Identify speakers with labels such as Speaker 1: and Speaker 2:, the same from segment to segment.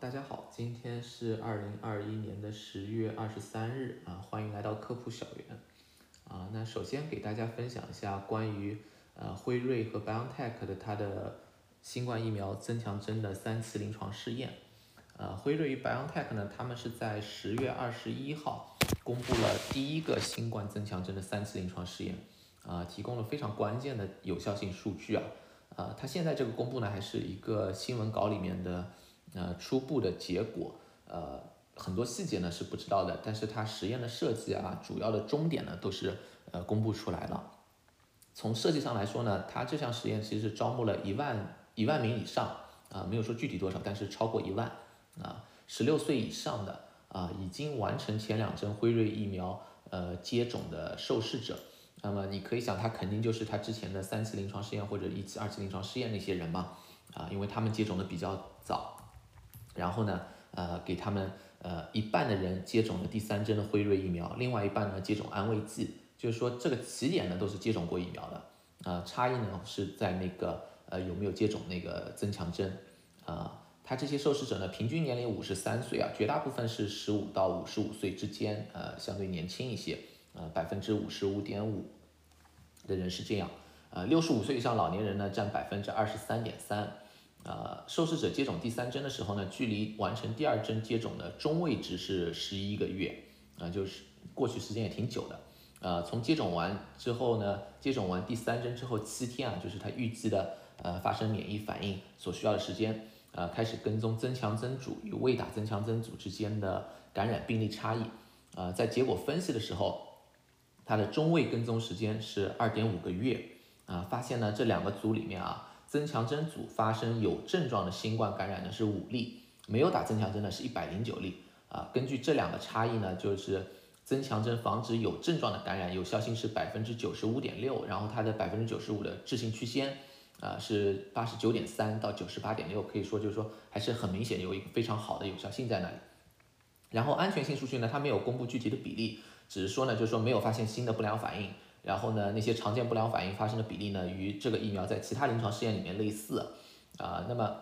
Speaker 1: 大家好，今天是二零二一年的十月二十三日啊，欢迎来到科普小园啊。那首先给大家分享一下关于呃辉瑞和 BioNTech 的它的新冠疫苗增强针的三次临床试验。呃，辉瑞与 BioNTech 呢，他们是在十月二十一号公布了第一个新冠增强针的三次临床试验啊，提供了非常关键的有效性数据啊。呃，它现在这个公布呢，还是一个新闻稿里面的。呃，初步的结果，呃，很多细节呢是不知道的，但是它实验的设计啊，主要的终点呢都是呃公布出来了。从设计上来说呢，它这项实验其实是招募了一万一万名以上啊，没有说具体多少，但是超过一万啊，十六岁以上的啊，已经完成前两针辉瑞疫苗呃接种的受试者，那么你可以想，他肯定就是他之前的三期临床试验或者一期、二期临床试验那些人嘛啊，因为他们接种的比较早。然后呢，呃，给他们呃一半的人接种了第三针的辉瑞疫苗，另外一半呢接种安慰剂，就是说这个起点呢都是接种过疫苗的，啊，差异呢是在那个呃有没有接种那个增强针，啊，他这些受试者呢平均年龄五十三岁啊，绝大部分是十五到五十五岁之间，呃，相对年轻一些，呃，百分之五十五点五的人是这样，呃，六十五岁以上老年人呢占百分之二十三点三。呃，受试者接种第三针的时候呢，距离完成第二针接种的中位值是十一个月，啊，就是过去时间也挺久的。呃，从接种完之后呢，接种完第三针之后七天啊，就是他预计的呃发生免疫反应所需要的时间，呃，开始跟踪增强针组与未打增强针组之间的感染病例差异，呃，在结果分析的时候，它的中位跟踪时间是二点五个月，啊，发现呢这两个组里面啊。增强针组发生有症状的新冠感染呢是五例，没有打增强针的是一百零九例啊。根据这两个差异呢，就是增强针防止有症状的感染有效性是百分之九十五点六，然后它的百分之九十五的置信区间啊是八十九点三到九十八点六，可以说就是说还是很明显有一个非常好的有效性在那里。然后安全性数据呢，它没有公布具体的比例，只是说呢就是说没有发现新的不良反应。然后呢，那些常见不良反应发生的比例呢，与这个疫苗在其他临床试验里面类似，啊，那么，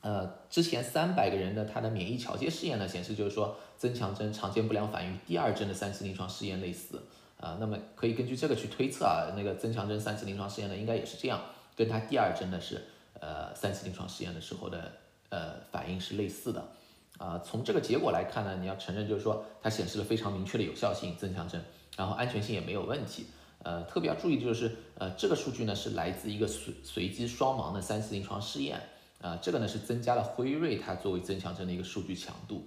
Speaker 1: 呃，之前三百个人的它的免疫桥接试验呢，显示就是说增强针常见不良反应与第二针的三期临床试验类似，啊，那么可以根据这个去推测啊，那个增强针三期临床试验呢，应该也是这样，跟它第二针的是，呃，三期临床试验的时候的，呃，反应是类似的，啊，从这个结果来看呢，你要承认就是说它显示了非常明确的有效性，增强针，然后安全性也没有问题。呃，特别要注意的就是，呃，这个数据呢是来自一个随随机双盲的三次临床试验，啊，这个呢是增加了辉瑞它作为增强针的一个数据强度，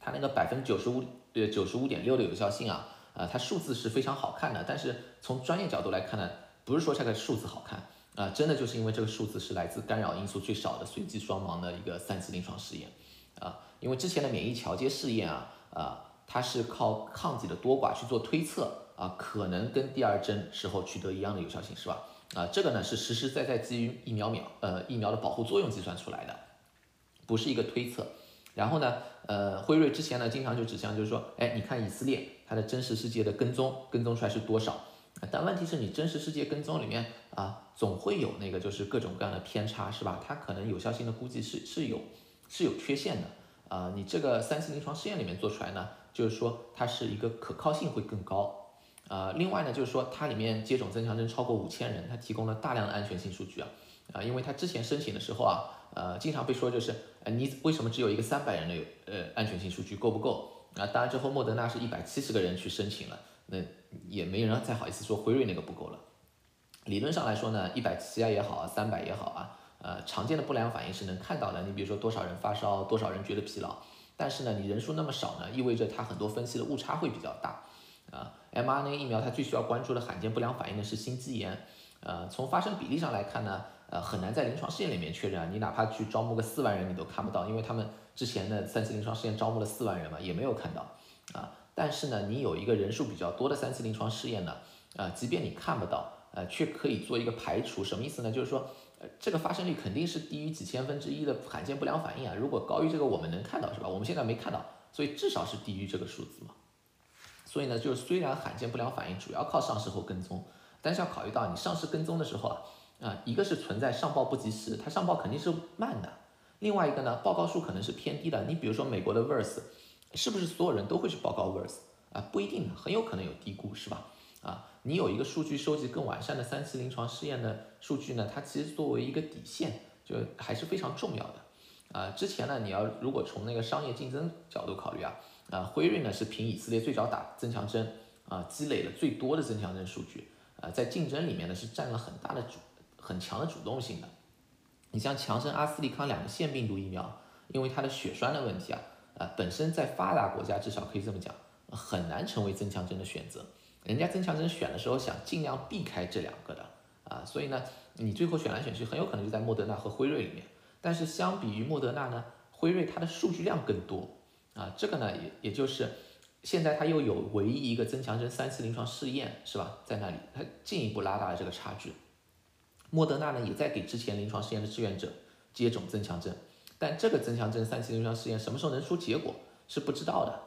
Speaker 1: 它那个百分之九十五呃九十五点六的有效性啊，呃，它数字是非常好看的，但是从专业角度来看呢，不是说这个数字好看，啊，真的就是因为这个数字是来自干扰因素最少的随机双盲的一个三次临床试验，啊，因为之前的免疫桥接试验啊，啊，它是靠抗体的多寡去做推测。啊，可能跟第二针时候取得一样的有效性是吧？啊，这个呢是实实在在基于疫苗苗呃疫苗的保护作用计算出来的，不是一个推测。然后呢，呃，辉瑞之前呢经常就指向就是说，哎，你看以色列它的真实世界的跟踪跟踪出来是多少？但问题是你真实世界跟踪里面啊，总会有那个就是各种各样的偏差是吧？它可能有效性的估计是是有是有缺陷的啊。你这个三期临床试验里面做出来呢，就是说它是一个可靠性会更高。呃，另外呢，就是说它里面接种增强针超过五千人，它提供了大量的安全性数据啊，啊，因为它之前申请的时候啊，呃，经常被说就是，呃，你为什么只有一个三百人的有呃安全性数据够不够？啊，当然之后莫德纳是一百七十个人去申请了，那也没人再好意思说辉瑞那个不够了。理论上来说呢，一百七啊也好啊，三百也好啊，呃，常见的不良反应是能看到的，你比如说多少人发烧，多少人觉得疲劳，但是呢，你人数那么少呢，意味着它很多分析的误差会比较大。啊，mRNA 疫苗它最需要关注的罕见不良反应呢是心肌炎，呃，从发生比例上来看呢，呃，很难在临床试验里面确认啊，你哪怕去招募个四万人，你都看不到，因为他们之前的三期临床试验招募了四万人嘛，也没有看到，啊，但是呢，你有一个人数比较多的三期临床试验呢，啊，即便你看不到，呃，却可以做一个排除，什么意思呢？就是说，呃，这个发生率肯定是低于几千分之一的罕见不良反应啊，如果高于这个，我们能看到是吧？我们现在没看到，所以至少是低于这个数字嘛。所以呢，就是虽然罕见不良反应主要靠上市后跟踪，但是要考虑到你上市跟踪的时候啊，啊，一个是存在上报不及时，它上报肯定是慢的，另外一个呢，报告数可能是偏低的。你比如说美国的 Verse，是不是所有人都会去报告 Verse 啊？不一定，很有可能有低估，是吧？啊，你有一个数据收集更完善的三期临床试验的数据呢，它其实作为一个底线，就还是非常重要的。啊，之前呢，你要如果从那个商业竞争角度考虑啊，啊，辉瑞呢是凭以色列最早打增强针啊，积累了最多的增强针数据啊，在竞争里面呢是占了很大的主很强的主动性的。你像强生、阿斯利康两个腺病毒疫苗，因为它的血栓的问题啊，啊，本身在发达国家至少可以这么讲，很难成为增强针的选择。人家增强针选的时候想尽量避开这两个的啊，所以呢，你最后选来选去，很有可能就在莫德纳和辉瑞里面。但是相比于莫德纳呢，辉瑞它的数据量更多啊，这个呢也也就是现在它又有唯一一个增强针三期临床试验是吧，在那里它进一步拉大了这个差距。莫德纳呢也在给之前临床试验的志愿者接种增强针，但这个增强针三期临床试验什么时候能出结果是不知道的。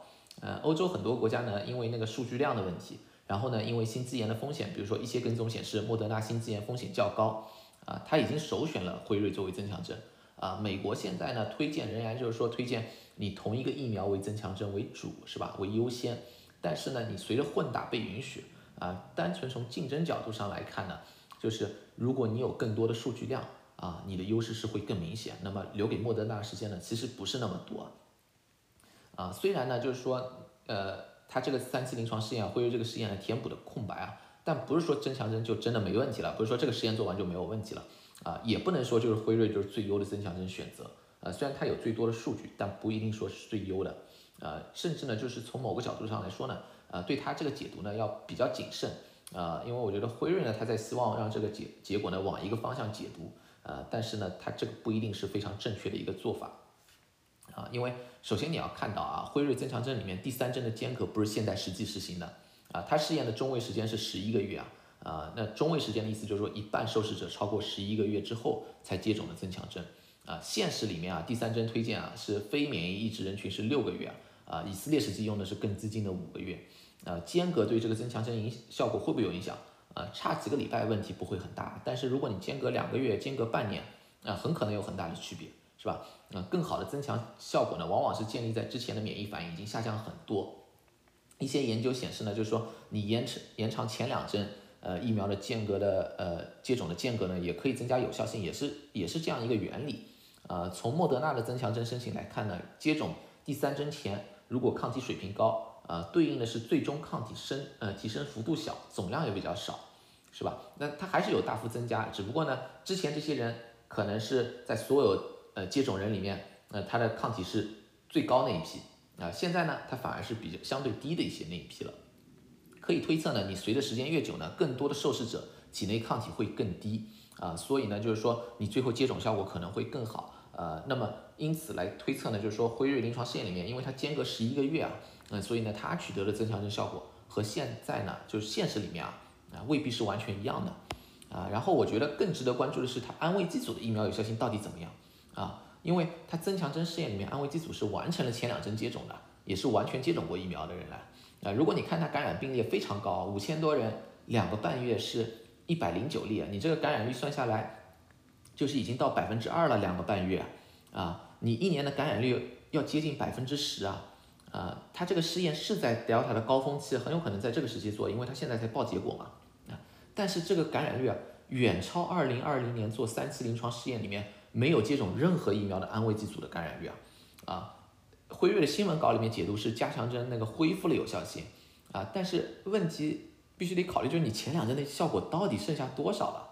Speaker 1: 呃，欧洲很多国家呢，因为那个数据量的问题，然后呢，因为心肌炎的风险，比如说一些跟踪显示莫德纳心肌炎风险较高，啊，他已经首选了辉瑞作为增强针。啊，美国现在呢推荐仍然就是说推荐你同一个疫苗为增强针为主是吧，为优先。但是呢，你随着混打被允许啊，单纯从竞争角度上来看呢。就是如果你有更多的数据量啊，你的优势是会更明显。那么留给莫德纳时间呢，其实不是那么多啊。虽然呢，就是说，呃，它这个三期临床试验会用这个试验来填补的空白啊，但不是说增强针就真的没问题了，不是说这个实验做完就没有问题了啊，也不能说就是辉瑞就是最优的增强针选择啊。虽然它有最多的数据，但不一定说是最优的啊。甚至呢，就是从某个角度上来说呢，啊，对它这个解读呢要比较谨慎。啊，因为我觉得辉瑞呢，他在希望让这个结结果呢往一个方向解读，啊，但是呢，它这个不一定是非常正确的一个做法，啊，因为首先你要看到啊，辉瑞增强针里面第三针的间隔不是现在实际实行的，啊，它试验的中位时间是十一个月啊，啊，那中位时间的意思就是说一半受试者超过十一个月之后才接种的增强针，啊，现实里面啊，第三针推荐啊是非免疫抑制人群是六个月啊，啊，以色列实际用的是更激进的五个月。呃，间隔对这个增强针影效果会不会有影响？呃，差几个礼拜问题不会很大，但是如果你间隔两个月、间隔半年，啊，很可能有很大的区别，是吧？那更好的增强效果呢，往往是建立在之前的免疫反应已经下降很多。一些研究显示呢，就是说你延长延长前两针呃疫苗的间隔的呃接种的间隔呢，也可以增加有效性，也是也是这样一个原理。呃，从莫德纳的增强针申请来看呢，接种第三针前如果抗体水平高。呃，对应的是最终抗体升，呃，提升幅度小，总量也比较少，是吧？那它还是有大幅增加，只不过呢，之前这些人可能是在所有呃接种人里面，呃，他的抗体是最高那一批啊，现在呢，它反而是比较相对低的一些那一批了。可以推测呢，你随着时间越久呢，更多的受试者体内抗体会更低啊，所以呢，就是说你最后接种效果可能会更好，呃，那么因此来推测呢，就是说辉瑞临床试验里面，因为它间隔十一个月啊。嗯，所以呢，它取得的增强针效果和现在呢，就是现实里面啊，啊未必是完全一样的，啊，然后我觉得更值得关注的是它安慰剂组的疫苗有效性到底怎么样啊？因为它增强针试验里面安慰剂组是完成了前两针接种的，也是完全接种过疫苗的人来，啊，如果你看它感染病例非常高，五千多人，两个半月是一百零九例，你这个感染率算下来，就是已经到百分之二了，两个半月，啊，你一年的感染率要接近百分之十啊。呃，他这个试验是在 Delta 的高峰期，很有可能在这个时期做，因为他现在才报结果嘛。啊，但是这个感染率啊，远超2020年做三期临床试验里面没有接种任何疫苗的安慰剂组的感染率啊。啊，辉瑞的新闻稿里面解读是加强针那个恢复了有效性啊，但是问题必须得考虑，就是你前两针的效果到底剩下多少了？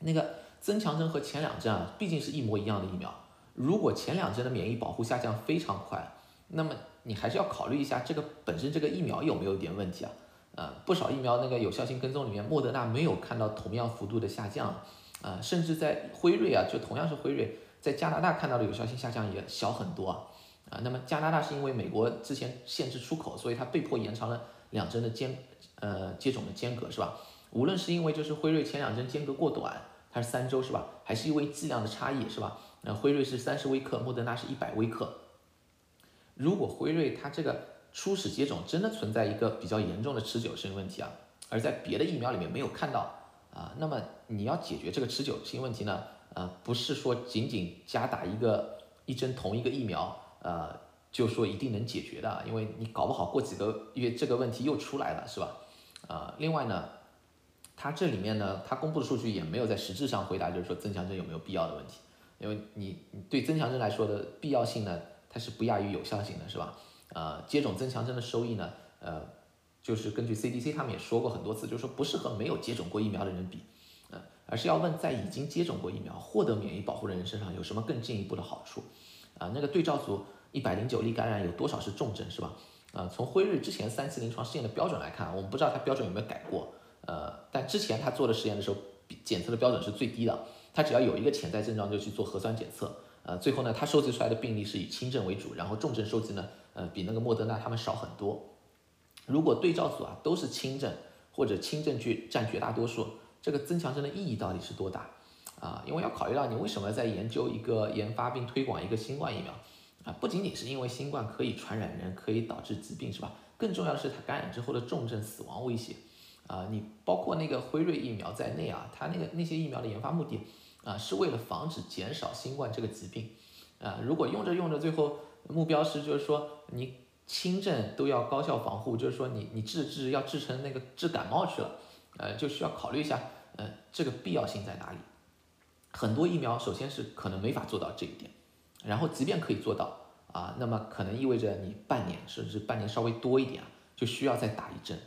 Speaker 1: 那个增强针和前两针啊，毕竟是一模一样的疫苗，如果前两针的免疫保护下降非常快，那么你还是要考虑一下这个本身这个疫苗有没有一点问题啊？呃，不少疫苗那个有效性跟踪里面，莫德纳没有看到同样幅度的下降，啊，甚至在辉瑞啊，就同样是辉瑞，在加拿大看到的有效性下降也小很多啊，啊，那么加拿大是因为美国之前限制出口，所以它被迫延长了两针的间，呃，接种的间隔是吧？无论是因为就是辉瑞前两针间隔过短，它是三周是吧？还是因为剂量的差异是吧？那辉瑞是三十微克，莫德纳是一百微克。如果辉瑞它这个初始接种真的存在一个比较严重的持久性问题啊，而在别的疫苗里面没有看到啊，那么你要解决这个持久性问题呢，呃，不是说仅仅加打一个一针同一个疫苗，呃，就说一定能解决的，因为你搞不好过几个月这个问题又出来了，是吧？啊，另外呢，它这里面呢，它公布的数据也没有在实质上回答，就是说增强针有没有必要的问题，因为你对增强针来说的必要性呢，它是不亚于有效性的，是吧？呃，接种增强针的收益呢，呃，就是根据 CDC 他们也说过很多次，就是说不适合没有接种过疫苗的人比。呃而是要问，在已经接种过疫苗、获得免疫保护的人身上有什么更进一步的好处？啊，那个对照组一百零九例感染有多少是重症，是吧？啊，从辉瑞之前三期临床试验的标准来看，我们不知道它标准有没有改过。呃，但之前他做的实验的时候，检测的标准是最低的，他只要有一个潜在症状就去做核酸检测。呃，最后呢，他收集出来的病例是以轻症为主，然后重症收集呢，呃，比那个莫德纳他们少很多。如果对照组啊都是轻症或者轻症去占绝大多数。这个增强针的意义到底是多大啊？因为要考虑到你为什么在研究一个研发并推广一个新冠疫苗啊？不仅仅是因为新冠可以传染人，可以导致疾病，是吧？更重要的是它感染之后的重症死亡威胁啊！你包括那个辉瑞疫苗在内啊，它那个那些疫苗的研发目的啊，是为了防止减少新冠这个疾病啊。如果用着用着，最后目标是就是说你轻症都要高效防护，就是说你你治治要治成那个治感冒去了，呃，就需要考虑一下。呃，这个必要性在哪里？很多疫苗首先是可能没法做到这一点，然后即便可以做到啊，那么可能意味着你半年甚至半年稍微多一点啊，就需要再打一针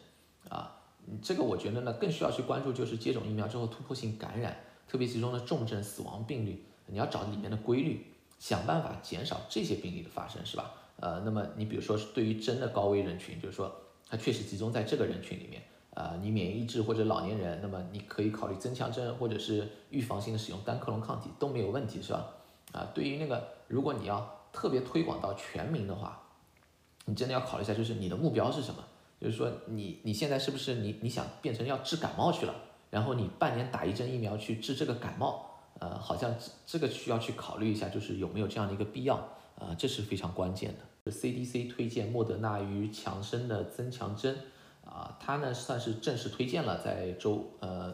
Speaker 1: 啊。这个我觉得呢，更需要去关注就是接种疫苗之后突破性感染，特别其中的重症死亡病例，你要找里面的规律，想办法减少这些病例的发生，是吧？呃，那么你比如说对于真的高危人群，就是说它确实集中在这个人群里面。啊，你免疫抑制或者老年人，那么你可以考虑增强针或者是预防性的使用单克隆抗体都没有问题，是吧？啊，对于那个如果你要特别推广到全民的话，你真的要考虑一下，就是你的目标是什么？就是说你你现在是不是你你想变成要治感冒去了，然后你半年打一针疫苗去治这个感冒？呃，好像这个需要去考虑一下，就是有没有这样的一个必要？啊，这是非常关键的。CDC 推荐莫德纳与强生的增强针。啊，它呢算是正式推荐了，在周呃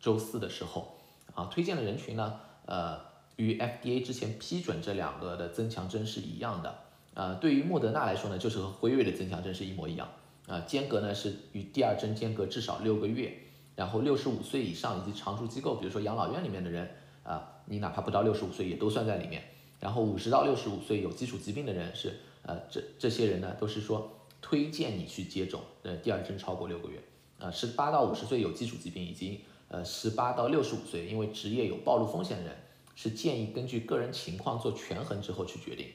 Speaker 1: 周四的时候，啊，推荐的人群呢，呃，与 FDA 之前批准这两个的增强针是一样的，呃，对于莫德纳来说呢，就是和辉瑞的增强针是一模一样，啊，间隔呢是与第二针间隔至少六个月，然后六十五岁以上以及常住机构，比如说养老院里面的人，啊，你哪怕不到六十五岁也都算在里面，然后五十到六十五岁有基础疾病的人是，呃，这这些人呢都是说。推荐你去接种，呃，第二针超过六个月，啊，十八到五十岁有基础疾病，以及呃十八到六十五岁因为职业有暴露风险的人，是建议根据个人情况做权衡之后去决定。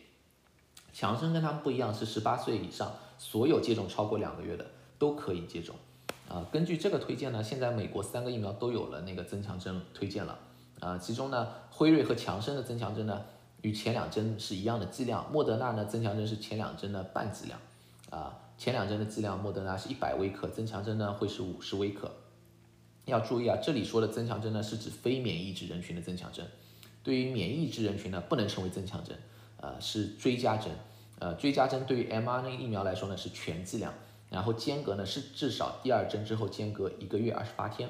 Speaker 1: 强生跟他们不一样，是十八岁以上所有接种超过两个月的都可以接种，啊，根据这个推荐呢，现在美国三个疫苗都有了那个增强针推荐了，啊，其中呢辉瑞和强生的增强针呢与前两针是一样的剂量，莫德纳呢增强针是前两针的半剂量。啊，前两针的剂量，莫德纳是一百微克，增强针呢会是五十微克。要注意啊，这里说的增强针呢是指非免疫抑制人群的增强针，对于免疫抑制人群呢不能称为增强针，呃是追加针。呃追加针对于 mRNA 疫苗来说呢是全剂量，然后间隔呢是至少第二针之后间隔一个月二十八天。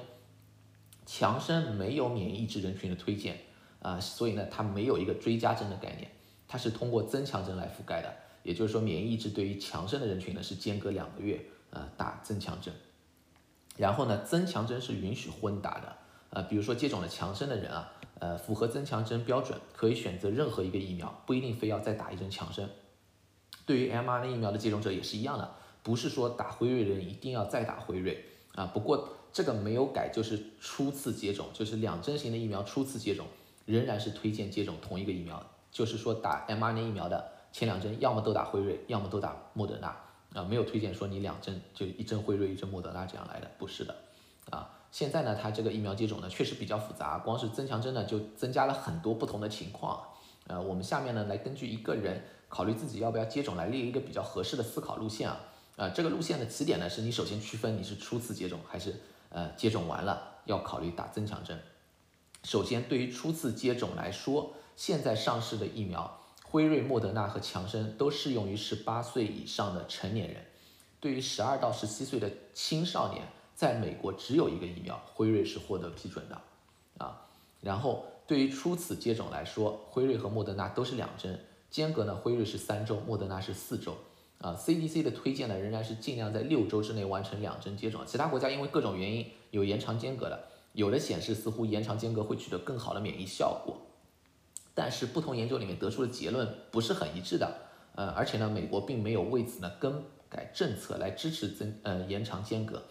Speaker 1: 强生没有免疫抑制人群的推荐啊，所以呢它没有一个追加针的概念，它是通过增强针来覆盖的。也就是说，免疫抑制对于强生的人群呢是间隔两个月，呃，打增强针。然后呢，增强针是允许混打的，呃，比如说接种了强生的人啊，呃，符合增强针标准，可以选择任何一个疫苗，不一定非要再打一针强生。对于 mRNA 疫苗的接种者也是一样的，不是说打辉瑞的人一定要再打辉瑞啊。不过这个没有改，就是初次接种，就是两针型的疫苗初次接种，仍然是推荐接种同一个疫苗，就是说打 mRNA 疫苗的。前两针要么都打辉瑞，要么都打莫德纳啊，没有推荐说你两针就一针辉瑞一针莫德纳这样来的，不是的啊。现在呢，它这个疫苗接种呢确实比较复杂，光是增强针呢就增加了很多不同的情况。呃，我们下面呢来根据一个人考虑自己要不要接种来列一个比较合适的思考路线啊。啊，这个路线的起点呢是你首先区分你是初次接种还是呃接种完了要考虑打增强针。首先，对于初次接种来说，现在上市的疫苗。辉瑞、莫德纳和强生都适用于十八岁以上的成年人，对于十二到十七岁的青少年，在美国只有一个疫苗，辉瑞是获得批准的，啊，然后对于初次接种来说，辉瑞和莫德纳都是两针，间隔呢，辉瑞是三周，莫德纳是四周。啊，CDC 的推荐呢，仍然是尽量在六周之内完成两针接种。其他国家因为各种原因有延长间隔的，有的显示似乎延长间隔会取得更好的免疫效果，但是不同研究里面得出的结论不是很一致的。呃，而且呢，美国并没有为此呢更改政策来支持增呃延长间隔。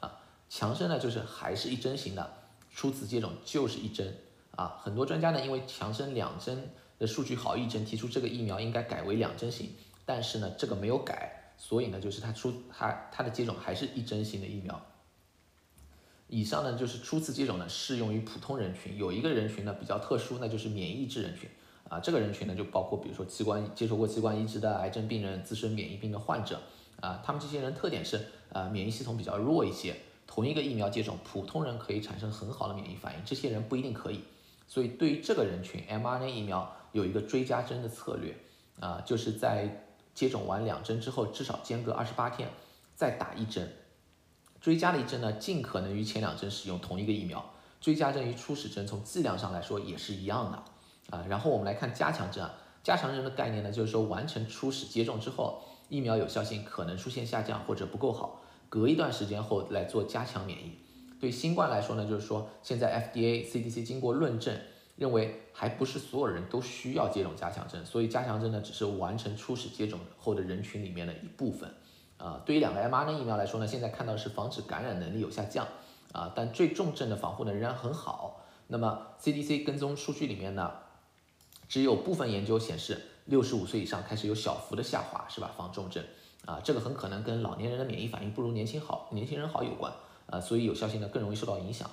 Speaker 1: 啊，强生呢就是还是一针型的，初次接种就是一针。啊，很多专家呢因为强生两针的数据好一针，提出这个疫苗应该改为两针型。但是呢，这个没有改，所以呢，就是它出它它的接种还是一针型的疫苗。以上呢就是初次接种呢适用于普通人群，有一个人群呢比较特殊，那就是免疫质人群。啊，这个人群呢就包括比如说器官接受过器官移植的癌症病人、自身免疫病的患者。啊，他们这些人特点是呃免疫系统比较弱一些，同一个疫苗接种，普通人可以产生很好的免疫反应，这些人不一定可以，所以对于这个人群，mRNA 疫苗有一个追加针的策略。啊，就是在接种完两针之后，至少间隔二十八天再打一针，追加的一针呢，尽可能与前两针使用同一个疫苗。追加针与初始针从剂量上来说也是一样的啊。然后我们来看加强针啊，加强针的概念呢，就是说完成初始接种之后，疫苗有效性可能出现下降或者不够好，隔一段时间后来做加强免疫。对新冠来说呢，就是说现在 FDA、CDC 经过论证。认为还不是所有人都需要接种加强针，所以加强针呢只是完成初始接种后的人群里面的一部分。啊，对于两个 mRNA 疫苗来说呢，现在看到是防止感染能力有下降，啊，但最重症的防护呢仍然很好。那么 CDC 跟踪数据里面呢，只有部分研究显示六十五岁以上开始有小幅的下滑，是吧？防重症，啊，这个很可能跟老年人的免疫反应不如年轻好，年轻人好有关，啊，所以有效性呢更容易受到影响。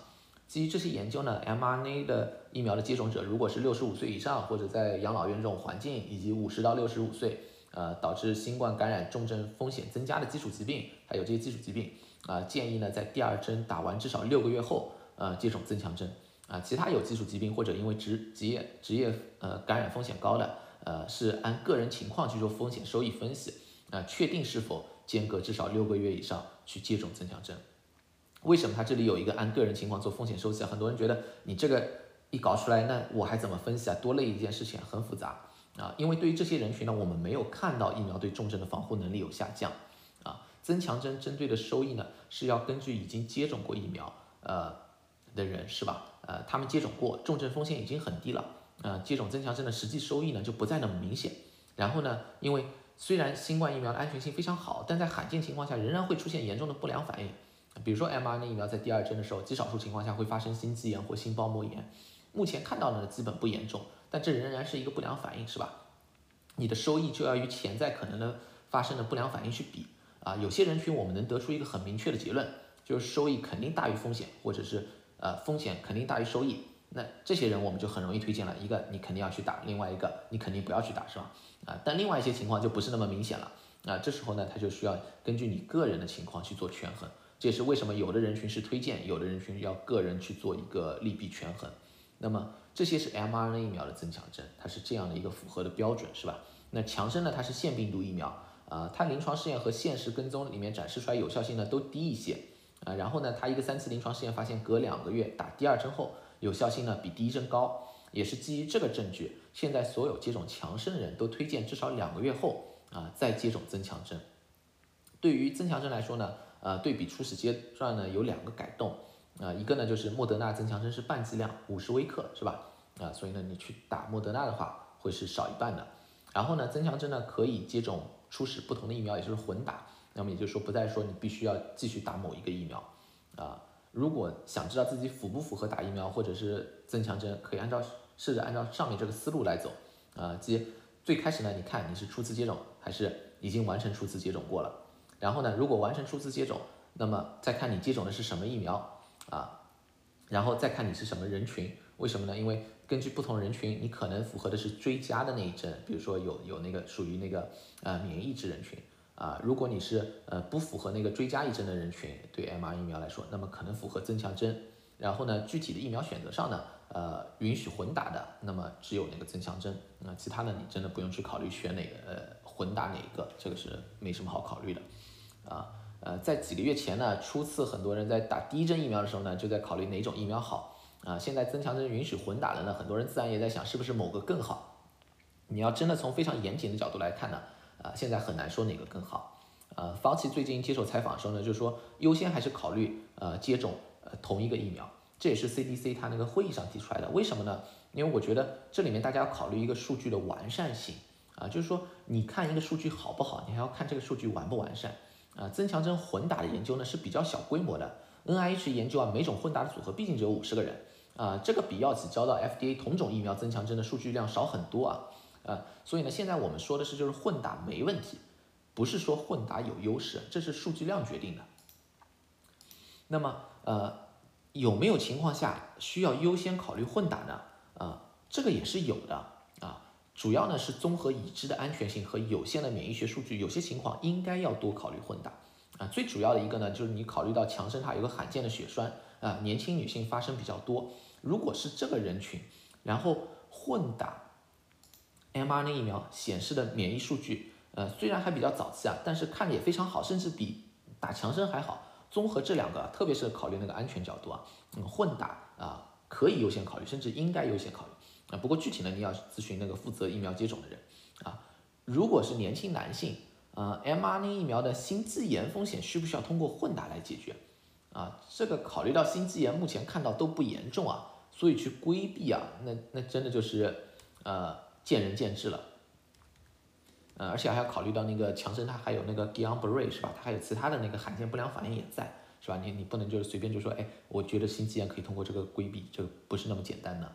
Speaker 1: 基于这些研究呢，mRNA 的疫苗的接种者如果是六十五岁以上，或者在养老院这种环境，以及五十到六十五岁，呃，导致新冠感染重症风险增加的基础疾病，还有这些基础疾病，啊，建议呢在第二针打完至少六个月后，呃，接种增强针。啊，其他有基础疾病或者因为职职业职业呃感染风险高的，呃，是按个人情况去做风险收益分析，啊，确定是否间隔至少六个月以上去接种增强针。为什么它这里有一个按个人情况做风险收集啊？很多人觉得你这个一搞出来，那我还怎么分析啊？多了一件事情，很复杂啊。因为对于这些人群呢，我们没有看到疫苗对重症的防护能力有下降啊。增强针针对的收益呢，是要根据已经接种过疫苗呃的人是吧？呃，他们接种过，重症风险已经很低了，呃，接种增强针的实际收益呢就不再那么明显。然后呢，因为虽然新冠疫苗的安全性非常好，但在罕见情况下仍然会出现严重的不良反应。比如说 mRNA 疫苗在第二针的时候，极少数情况下会发生心肌炎或心包膜炎，目前看到的基本不严重，但这仍然是一个不良反应，是吧？你的收益就要与潜在可能的发生的不良反应去比啊。有些人群我们能得出一个很明确的结论，就是收益肯定大于风险，或者是呃风险肯定大于收益，那这些人我们就很容易推荐了，一个你肯定要去打，另外一个你肯定不要去打，是吧？啊，但另外一些情况就不是那么明显了，啊，这时候呢，他就需要根据你个人的情况去做权衡。这也是为什么有的人群是推荐，有的人群要个人去做一个利弊权衡。那么这些是 mRNA 疫苗的增强针，它是这样的一个符合的标准，是吧？那强生呢？它是腺病毒疫苗啊，它临床试验和现实跟踪里面展示出来有效性呢都低一些啊。然后呢，它一个三次临床试验发现，隔两个月打第二针后，有效性呢比第一针高，也是基于这个证据，现在所有接种强生的人都推荐至少两个月后啊再接种增强针。对于增强针来说呢？呃，对比初始阶段呢，有两个改动，啊，一个呢就是莫德纳增强针是半剂量，五十微克，是吧？啊，所以呢，你去打莫德纳的话，会是少一半的。然后呢，增强针呢可以接种初始不同的疫苗，也就是混打。那么也就是说，不再说你必须要继续打某一个疫苗。啊，如果想知道自己符不符合打疫苗或者是增强针，可以按照试着按照上面这个思路来走。啊，即最开始呢，你看你是初次接种还是已经完成初次接种过了。然后呢，如果完成初次接种，那么再看你接种的是什么疫苗啊，然后再看你是什么人群，为什么呢？因为根据不同人群，你可能符合的是追加的那一针，比如说有有那个属于那个呃免疫质人群啊，如果你是呃不符合那个追加一针的人群，对 mR 疫苗来说，那么可能符合增强针。然后呢，具体的疫苗选择上呢，呃，允许混打的，那么只有那个增强针，那其他的你真的不用去考虑选哪个呃混打哪一个，这个是没什么好考虑的。啊，呃在几个月前呢，初次很多人在打第一针疫苗的时候呢，就在考虑哪种疫苗好啊，现在增强针允许混打了呢，很多人自然也在想是不是某个更好。你要真的从非常严谨的角度来看呢，啊，现在很难说哪个更好。呃，方琦最近接受采访的时候呢，就说优先还是考虑呃接种呃同一个疫苗，这也是 CDC 他那个会议上提出来的。为什么呢？因为我觉得这里面大家要考虑一个数据的完善性啊，就是说你看一个数据好不好，你还要看这个数据完不完善啊。增强针混打的研究呢是比较小规模的，NIH 研究啊，每种混打的组合毕竟只有五十个人啊，这个比药企交到 FDA 同种疫苗增强针的数据量少很多啊，呃，所以呢，现在我们说的是就是混打没问题。不是说混打有优势，这是数据量决定的。那么，呃，有没有情况下需要优先考虑混打呢？啊，这个也是有的。主要呢是综合已知的安全性和有限的免疫学数据，有些情况应该要多考虑混打啊。最主要的一个呢，就是你考虑到强生它有个罕见的血栓啊，年轻女性发生比较多。如果是这个人群，然后混打 mRNA 疫苗显示的免疫数据。呃，虽然还比较早期啊，但是看着也非常好，甚至比打强生还好。综合这两个，特别是考虑那个安全角度啊，嗯，混打啊可以优先考虑，甚至应该优先考虑啊。不过具体呢，你要咨询那个负责疫苗接种的人啊。如果是年轻男性，呃，mRNA 疫苗的心肌炎风险需不需要通过混打来解决啊？这个考虑到心肌炎目前看到都不严重啊，所以去规避啊，那那真的就是呃见仁见智了。呃，而且还要考虑到那个强生，它还有那个 g u i l l a b r e 是吧？它还有其他的那个罕见不良反应也在，是吧？你你不能就是随便就说，哎，我觉得心肌炎可以通过这个规避，这不是那么简单的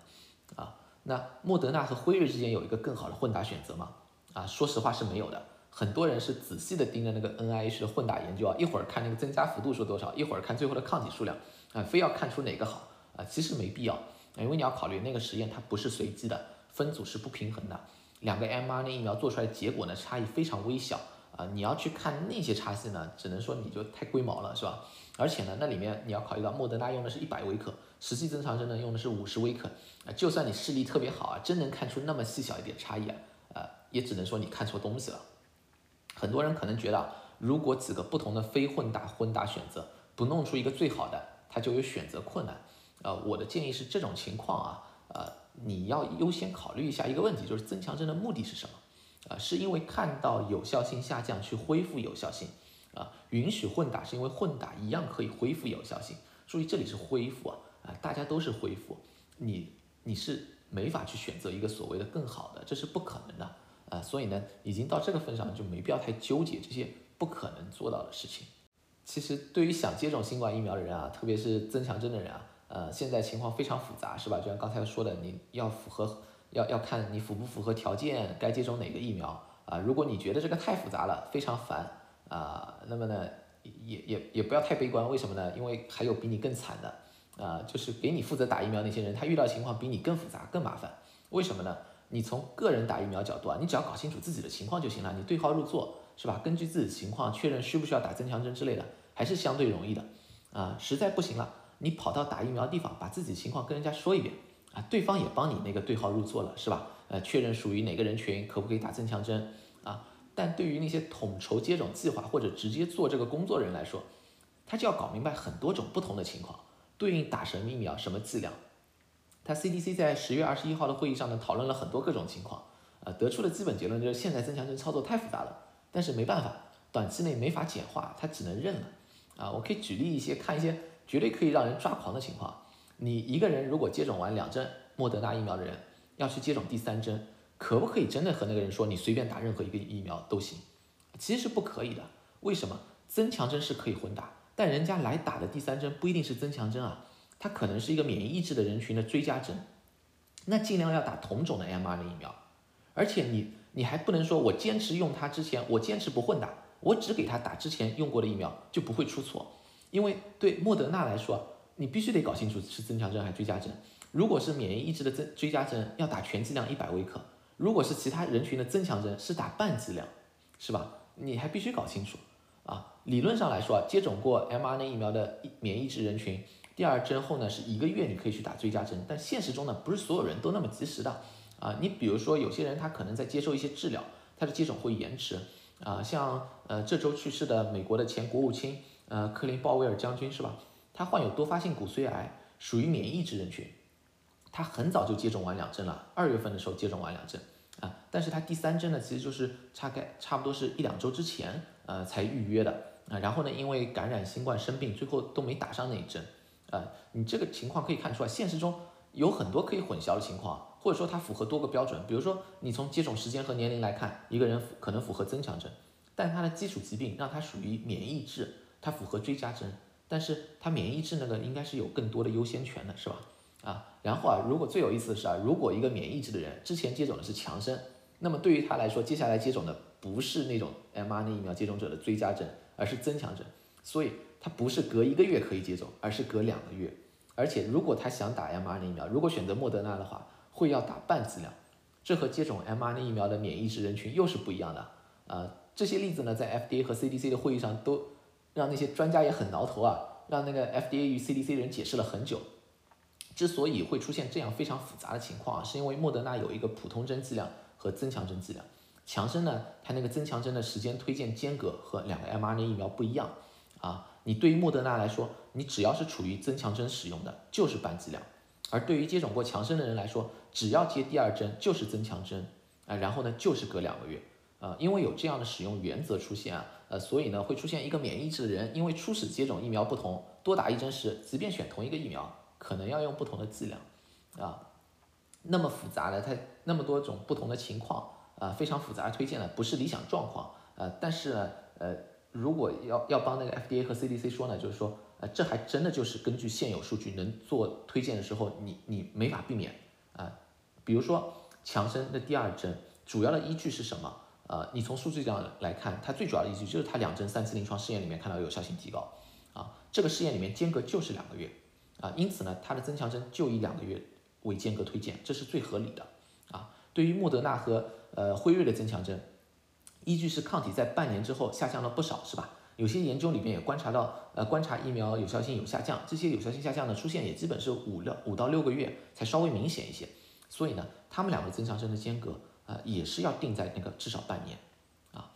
Speaker 1: 啊。那莫德纳和辉瑞之间有一个更好的混打选择吗？啊，说实话是没有的。很多人是仔细的盯着那个 NIH 的混打研究啊，一会儿看那个增加幅度是多少，一会儿看最后的抗体数量啊，非要看出哪个好啊，其实没必要，因为你要考虑那个实验它不是随机的，分组是不平衡的。两个 mRNA 疫苗做出来结果呢，差异非常微小啊！你要去看那些差异呢，只能说你就太龟毛了，是吧？而且呢，那里面你要考虑到莫德纳用的是一百微克，实际增强针呢用的是五十微克啊。就算你视力特别好啊，真能看出那么细小一点差异啊，呃，也只能说你看错东西了。很多人可能觉得，如果几个不同的非混打混打选择不弄出一个最好的，它就有选择困难。呃，我的建议是这种情况啊，呃。你要优先考虑一下一个问题，就是增强针的目的是什么？啊，是因为看到有效性下降去恢复有效性，啊，允许混打是因为混打一样可以恢复有效性。注意这里是恢复啊，啊，大家都是恢复，你你是没法去选择一个所谓的更好的，这是不可能的啊。所以呢，已经到这个份上就没必要太纠结这些不可能做到的事情。其实对于想接种新冠疫苗的人啊，特别是增强针的人啊。呃，现在情况非常复杂，是吧？就像刚才说的，你要符合，要要看你符不符合条件，该接种哪个疫苗啊？如果你觉得这个太复杂了，非常烦啊，那么呢，也也也不要太悲观，为什么呢？因为还有比你更惨的啊，就是给你负责打疫苗那些人，他遇到情况比你更复杂、更麻烦。为什么呢？你从个人打疫苗角度啊，你只要搞清楚自己的情况就行了，你对号入座，是吧？根据自己情况确认需不需要打增强针之类的，还是相对容易的啊。实在不行了。你跑到打疫苗的地方，把自己情况跟人家说一遍啊，对方也帮你那个对号入座了，是吧？呃，确认属于哪个人群，可不可以打增强针啊？但对于那些统筹接种计划或者直接做这个工作的人来说，他就要搞明白很多种不同的情况，对应打什么疫苗、什么剂量。他 CDC 在十月二十一号的会议上呢，讨论了很多各种情况，呃，得出的基本结论就是现在增强针操作太复杂了，但是没办法，短期内没法简化，他只能认了。啊，我可以举例一些，看一些。绝对可以让人抓狂的情况，你一个人如果接种完两针莫德纳疫苗的人，要去接种第三针，可不可以真的和那个人说你随便打任何一个疫苗都行？其实是不可以的。为什么？增强针是可以混打，但人家来打的第三针不一定是增强针啊，它可能是一个免疫抑制的人群的追加针。那尽量要打同种的 mRNA 疫苗，而且你你还不能说我坚持用它之前，我坚持不混打，我只给他打之前用过的疫苗就不会出错。因为对莫德纳来说，你必须得搞清楚是增强针还是追加针。如果是免疫抑制的增追加针，要打全剂量一百微克；如果是其他人群的增强针，是打半剂量，是吧？你还必须搞清楚啊。理论上来说啊，接种过 mRNA 疫苗的免疫抑制人群，第二针后呢是一个月你可以去打追加针，但现实中呢不是所有人都那么及时的啊。你比如说有些人他可能在接受一些治疗，他的接种会延迟啊。像呃这周去世的美国的前国务卿。呃，克林鲍威尔将军是吧？他患有多发性骨髓癌，属于免疫抑制人群他很早就接种完两针了，二月份的时候接种完两针啊，但是他第三针呢，其实就是差开差不多是一两周之前呃才预约的。啊，然后呢，因为感染新冠生病，最后都没打上那一针。啊，你这个情况可以看出来，现实中有很多可以混淆的情况，或者说它符合多个标准，比如说你从接种时间和年龄来看，一个人可能符合增强针，但他的基础疾病让他属于免疫质，他符合追加针，但是他免疫质那个应该是有更多的优先权的，是吧？啊，然后啊，如果最有意思的是啊，如果一个免疫质的人之前接种的是强生，那么对于他来说，接下来接种的不是那种 mRNA 疫苗接种者的追加针，而是增强针，所以他不是隔一个月可以接种，而是隔两个月。而且如果他想打 mRNA 疫苗，如果选择莫德纳的话，会要打半剂量，这和接种 mRNA 疫苗的免疫质人群又是不一样的。啊，这些例子呢，在 FDA 和 CDC 的会议上都让那些专家也很挠头啊，让那个 FDA 与 CDC 人解释了很久。之所以会出现这样非常复杂的情况啊，是因为莫德纳有一个普通针剂量和增强针剂量，强生呢，它那个增强针的时间推荐间隔和两个 mRNA 疫苗不一样啊。你对于莫德纳来说，你只要是处于增强针使用的，就是半剂量；而对于接种过强生的人来说，只要接第二针就是增强针啊，然后呢就是隔两个月啊。因为有这样的使用原则出现啊，呃，所以呢会出现一个免疫质的人，因为初始接种疫苗不同，多打一针时，即便选同一个疫苗。可能要用不同的剂量，啊，那么复杂的它那么多种不同的情况啊，非常复杂推荐的不是理想状况呃。但是呢，呃，如果要要帮那个 FDA 和 CDC 说呢，就是说，呃，这还真的就是根据现有数据能做推荐的时候，你你没法避免啊。比如说强生的第二针，主要的依据是什么？呃，你从数据上来看，它最主要的依据就是它两针三次临床试验里面看到有效性提高啊，这个试验里面间隔就是两个月。啊，因此呢，它的增强针就以两个月为间隔推荐，这是最合理的。啊，对于莫德纳和呃辉瑞的增强针，依据是抗体在半年之后下降了不少，是吧？有些研究里面也观察到，呃，观察疫苗有效性有下降，这些有效性下降的出现也基本是五六五到六个月才稍微明显一些。所以呢，他们两个增强针的间隔啊，也是要定在那个至少半年。啊，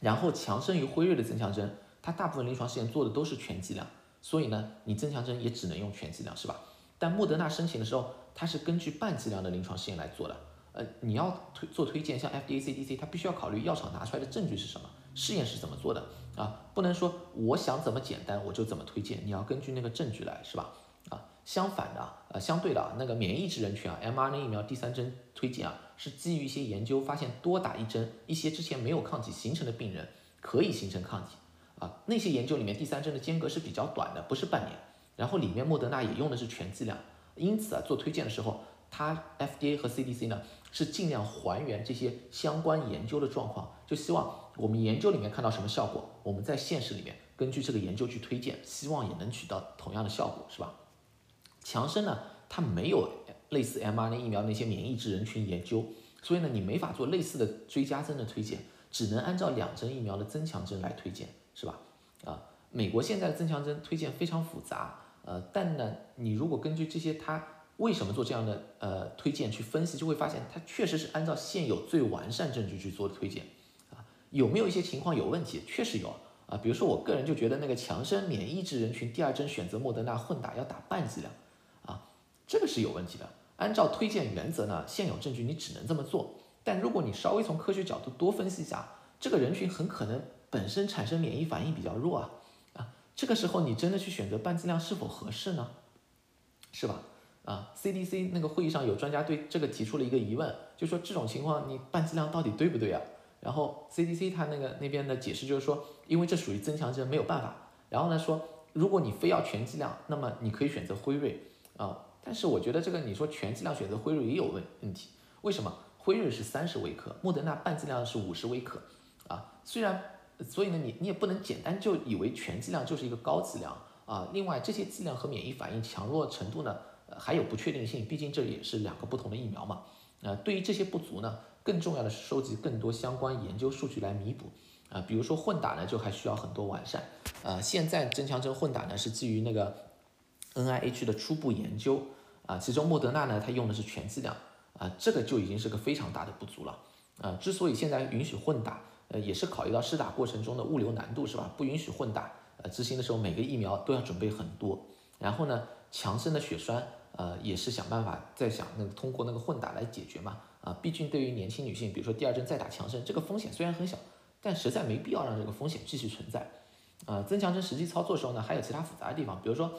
Speaker 1: 然后强生与辉瑞的增强针，它大部分临床试验做的都是全剂量。所以呢，你增强针也只能用全剂量，是吧？但莫德纳申请的时候，它是根据半剂量的临床试验来做的。呃，你要推做推荐，像 FDA、CDC，它必须要考虑药厂拿出来的证据是什么，试验是怎么做的啊？不能说我想怎么简单我就怎么推荐，你要根据那个证据来，是吧？啊，相反的，呃，相对的，那个免疫制人群啊，mRNA 疫苗第三针推荐啊，是基于一些研究发现，多打一针，一些之前没有抗体形成的病人可以形成抗体。啊，那些研究里面第三针的间隔是比较短的，不是半年。然后里面莫德纳也用的是全剂量，因此啊，做推荐的时候，它 FDA 和 CDC 呢是尽量还原这些相关研究的状况，就希望我们研究里面看到什么效果，我们在现实里面根据这个研究去推荐，希望也能取到同样的效果，是吧？强生呢，它没有类似 mRNA 疫苗那些免疫质人群研究，所以呢，你没法做类似的追加针的推荐，只能按照两针疫苗的增强针来推荐。是吧？啊，美国现在的增强针推荐非常复杂，呃，但呢，你如果根据这些，它为什么做这样的呃推荐去分析，就会发现它确实是按照现有最完善证据去做的推荐，啊，有没有一些情况有问题？确实有啊，比如说我个人就觉得那个强生免疫质人群第二针选择莫德纳混打要打半剂量，啊，这个是有问题的。按照推荐原则呢，现有证据你只能这么做，但如果你稍微从科学角度多分析一下，这个人群很可能。本身产生免疫反应比较弱啊，啊，这个时候你真的去选择半剂量是否合适呢？是吧？啊，CDC 那个会议上有专家对这个提出了一个疑问，就说这种情况你半剂量到底对不对啊？然后 CDC 他那个那边的解释就是说，因为这属于增强针，没有办法。然后呢说，如果你非要全剂量，那么你可以选择辉瑞啊。但是我觉得这个你说全剂量选择辉瑞也有问问题，为什么？辉瑞是三十微克，莫德纳半剂量是五十微克啊，虽然。所以呢，你你也不能简单就以为全剂量就是一个高剂量啊。另外，这些剂量和免疫反应强弱程度呢，还有不确定性，毕竟这也是两个不同的疫苗嘛。呃，对于这些不足呢，更重要的是收集更多相关研究数据来弥补啊。比如说混打呢，就还需要很多完善。呃，现在增强针混打呢是基于那个 NIH 的初步研究啊，其中莫德纳呢它用的是全剂量啊，这个就已经是个非常大的不足了啊。之所以现在允许混打。呃，也是考虑到试打过程中的物流难度，是吧？不允许混打。呃，执行的时候每个疫苗都要准备很多。然后呢，强生的血栓，呃，也是想办法再想那个通过那个混打来解决嘛。啊，毕竟对于年轻女性，比如说第二针再打强生，这个风险虽然很小，但实在没必要让这个风险继续存在。啊，增强针实际操作时候呢，还有其他复杂的地方，比如说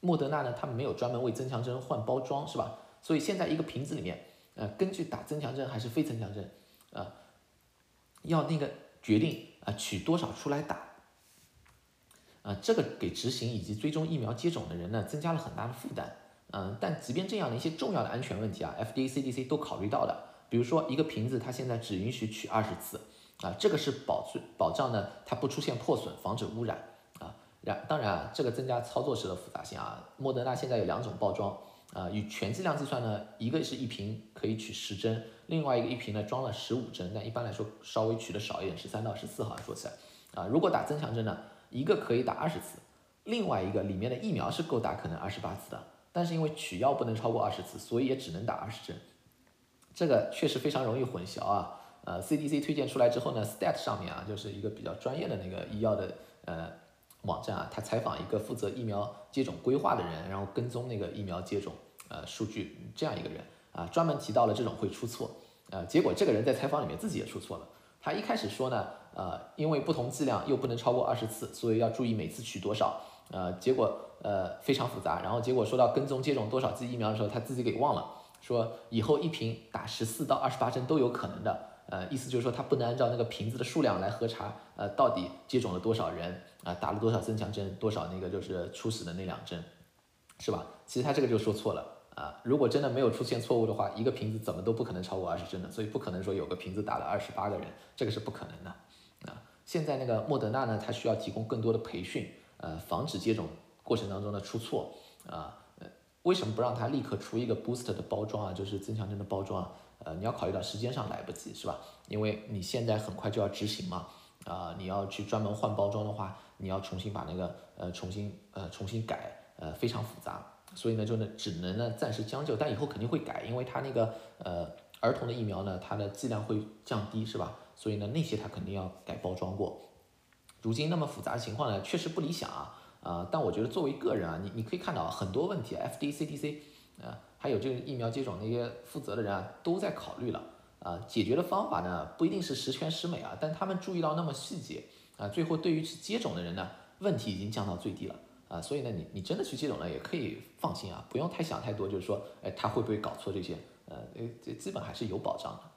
Speaker 1: 莫德纳呢，他们没有专门为增强针换包装，是吧？所以现在一个瓶子里面，呃，根据打增强针还是非增强针，啊，要那个决定啊取多少出来打，啊，这个给执行以及追踪疫苗接种的人呢，增加了很大的负担。嗯，但即便这样的一些重要的安全问题啊，FDA、CDC 都考虑到了。比如说一个瓶子，它现在只允许取二十次，啊，这个是保保障呢，它不出现破损，防止污染啊。然当然啊，这个增加操作时的复杂性啊。莫德纳现在有两种包装啊，与全剂量计算呢，一个是一瓶可以取十针，另外一个一瓶呢装了十五针，但一般来说稍微取的少一点，十三到十四好像说起来啊。如果打增强针呢，一个可以打二十次，另外一个里面的疫苗是够打可能二十八次的。但是因为取药不能超过二十次，所以也只能打二十针，这个确实非常容易混淆啊。呃，CDC 推荐出来之后呢，Stat 上面啊，就是一个比较专业的那个医药的呃网站啊，他采访一个负责疫苗接种规划的人，然后跟踪那个疫苗接种呃数据这样一个人啊，专门提到了这种会出错，呃，结果这个人在采访里面自己也出错了。他一开始说呢，呃，因为不同剂量又不能超过二十次，所以要注意每次取多少。呃，结果呃非常复杂，然后结果说到跟踪接种多少剂疫苗的时候，他自己给忘了，说以后一瓶打十四到二十八针都有可能的，呃，意思就是说他不能按照那个瓶子的数量来核查，呃，到底接种了多少人，啊，打了多少增强针，多少那个就是初始的那两针，是吧？其实他这个就说错了啊，如果真的没有出现错误的话，一个瓶子怎么都不可能超过二十针的，所以不可能说有个瓶子打了二十八个人，这个是不可能的啊。现在那个莫德纳呢，它需要提供更多的培训。呃，防止接种过程当中的出错啊，呃，为什么不让他立刻出一个 boost 的包装啊？就是增强针的包装啊？呃，你要考虑到时间上来不及是吧？因为你现在很快就要执行嘛，啊，你要去专门换包装的话，你要重新把那个呃重新呃重新改，呃非常复杂，所以呢就呢只能呢暂时将就，但以后肯定会改，因为它那个呃儿童的疫苗呢，它的剂量会降低是吧？所以呢那些它肯定要改包装过。如今那么复杂的情况呢，确实不理想啊，啊，但我觉得作为个人啊，你你可以看到很多问题，F D C D C，啊，还有这个疫苗接种那些负责的人啊，都在考虑了，啊，解决的方法呢不一定是十全十美啊，但他们注意到那么细节，啊，最后对于去接种的人呢，问题已经降到最低了，啊，所以呢，你你真的去接种了也可以放心啊，不用太想太多，就是说，哎，他会不会搞错这些，呃，这基本还是有保障的。